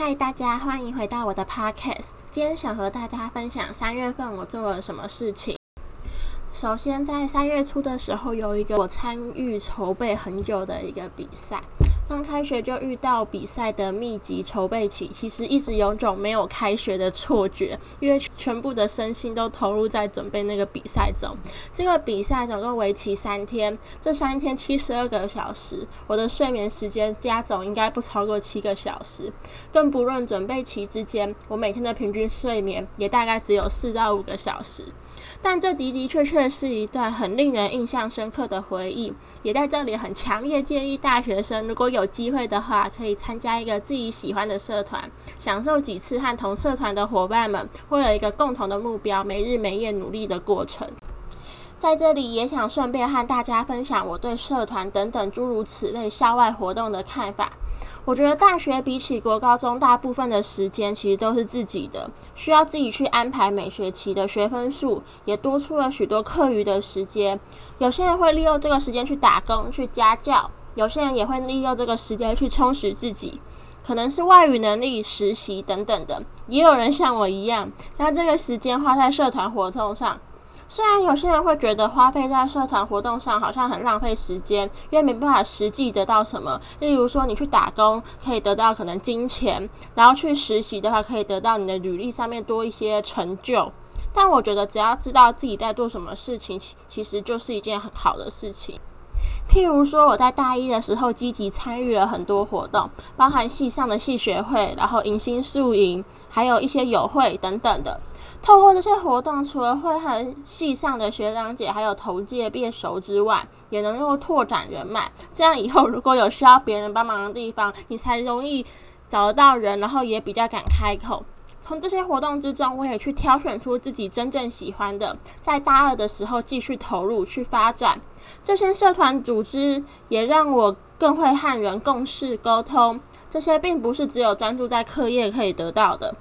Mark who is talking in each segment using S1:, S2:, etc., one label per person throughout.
S1: 嗨，大家欢迎回到我的 podcast。今天想和大家分享三月份我做了什么事情。首先，在三月初的时候，有一个我参与筹备很久的一个比赛。刚开学就遇到比赛的密集筹备期，其实一直有种没有开学的错觉，因为全部的身心都投入在准备那个比赛中。这个比赛总共为期三天，这三天七十二个小时，我的睡眠时间加总应该不超过七个小时，更不论准备期之间，我每天的平均睡眠也大概只有四到五个小时。但这的的确确是一段很令人印象深刻的回忆，也在这里很强烈建议大学生，如果有机会的话，可以参加一个自己喜欢的社团，享受几次和同社团的伙伴们为了一个共同的目标，没日没夜努力的过程。在这里也想顺便和大家分享我对社团等等诸如此类校外活动的看法。我觉得大学比起国高中，大部分的时间其实都是自己的，需要自己去安排每学期的学分数，也多出了许多课余的时间。有些人会利用这个时间去打工、去家教，有些人也会利用这个时间去充实自己，可能是外语能力、实习等等的。也有人像我一样，将这个时间花在社团活动上。虽然有些人会觉得花费在社团活动上好像很浪费时间，因为没办法实际得到什么。例如说，你去打工可以得到可能金钱，然后去实习的话可以得到你的履历上面多一些成就。但我觉得只要知道自己在做什么事情，其其实就是一件很好的事情。譬如说，我在大一的时候积极参与了很多活动，包含系上的系学会，然后迎新宿营，还有一些友会等等的。透过这些活动，除了会和系上的学长姐还有同届变熟之外，也能够拓展人脉。这样以后如果有需要别人帮忙的地方，你才容易找得到人，然后也比较敢开口。从这些活动之中，我也去挑选出自己真正喜欢的，在大二的时候继续投入去发展。这些社团组织也让我更会和人共事沟通。这些并不是只有专注在课业可以得到的。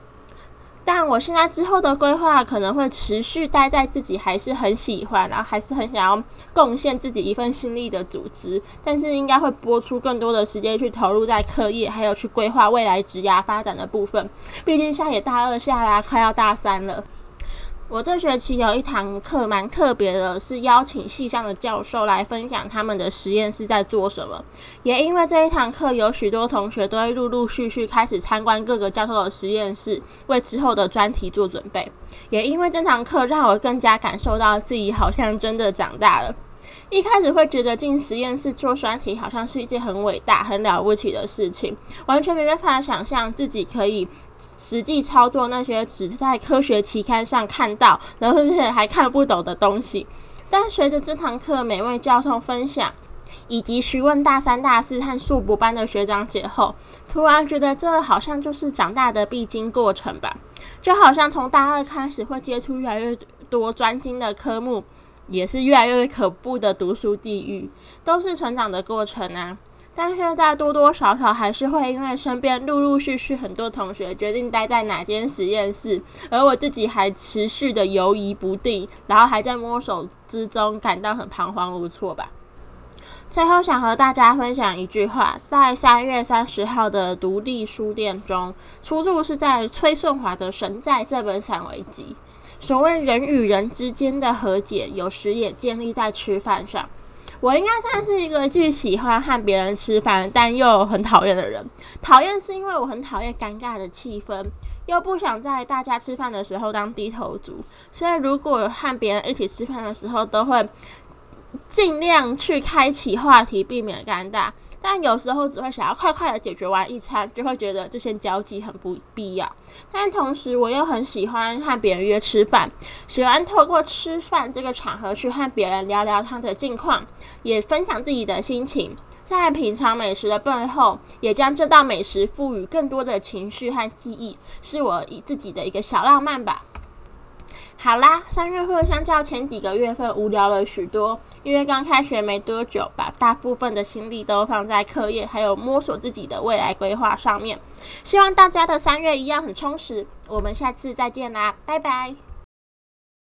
S1: 但我现在之后的规划可能会持续待在自己还是很喜欢，然后还是很想要贡献自己一份心力的组织，但是应该会拨出更多的时间去投入在课业，还有去规划未来职涯发展的部分。毕竟现在也大二下啦，快要大三了。我这学期有一堂课蛮特别的，是邀请系上的教授来分享他们的实验室在做什么。也因为这一堂课，有许多同学都会陆陆续续开始参观各个教授的实验室，为之后的专题做准备。也因为这堂课，让我更加感受到自己好像真的长大了。一开始会觉得进实验室做专题好像是一件很伟大、很了不起的事情，完全没办法想象自己可以实际操作那些只在科学期刊上看到，然后是还看不懂的东西。但随着这堂课每位教授分享，以及询问大三、大四和硕博班的学长姐后，突然觉得这好像就是长大的必经过程吧。就好像从大二开始会接触越来越多专精的科目。也是越来越可怖的读书地狱，都是成长的过程啊。但是大家多多少少还是会因为身边陆陆续续很多同学决定待在哪间实验室，而我自己还持续的犹疑不定，然后还在摸索之中，感到很彷徨无措吧。最后想和大家分享一句话，在三月三十号的独立书店中，出处是在崔顺华的《神在》这本散文集。所谓人与人之间的和解，有时也建立在吃饭上。我应该算是一个既喜欢和别人吃饭，但又很讨厌的人。讨厌是因为我很讨厌尴尬的气氛，又不想在大家吃饭的时候当低头族。所以，如果和别人一起吃饭的时候，都会尽量去开启话题，避免尴尬。但有时候只会想要快快的解决完一餐，就会觉得这些交际很不必要。但同时，我又很喜欢和别人约吃饭，喜欢透过吃饭这个场合去和别人聊聊他的近况，也分享自己的心情。在品尝美食的背后，也将这道美食赋予更多的情绪和记忆，是我以自己的一个小浪漫吧。好啦，三月份相较前几个月份无聊了许多，因为刚开学没多久，把大部分的心力都放在课业还有摸索自己的未来规划上面。希望大家的三月一样很充实，我们下次再见啦，拜拜。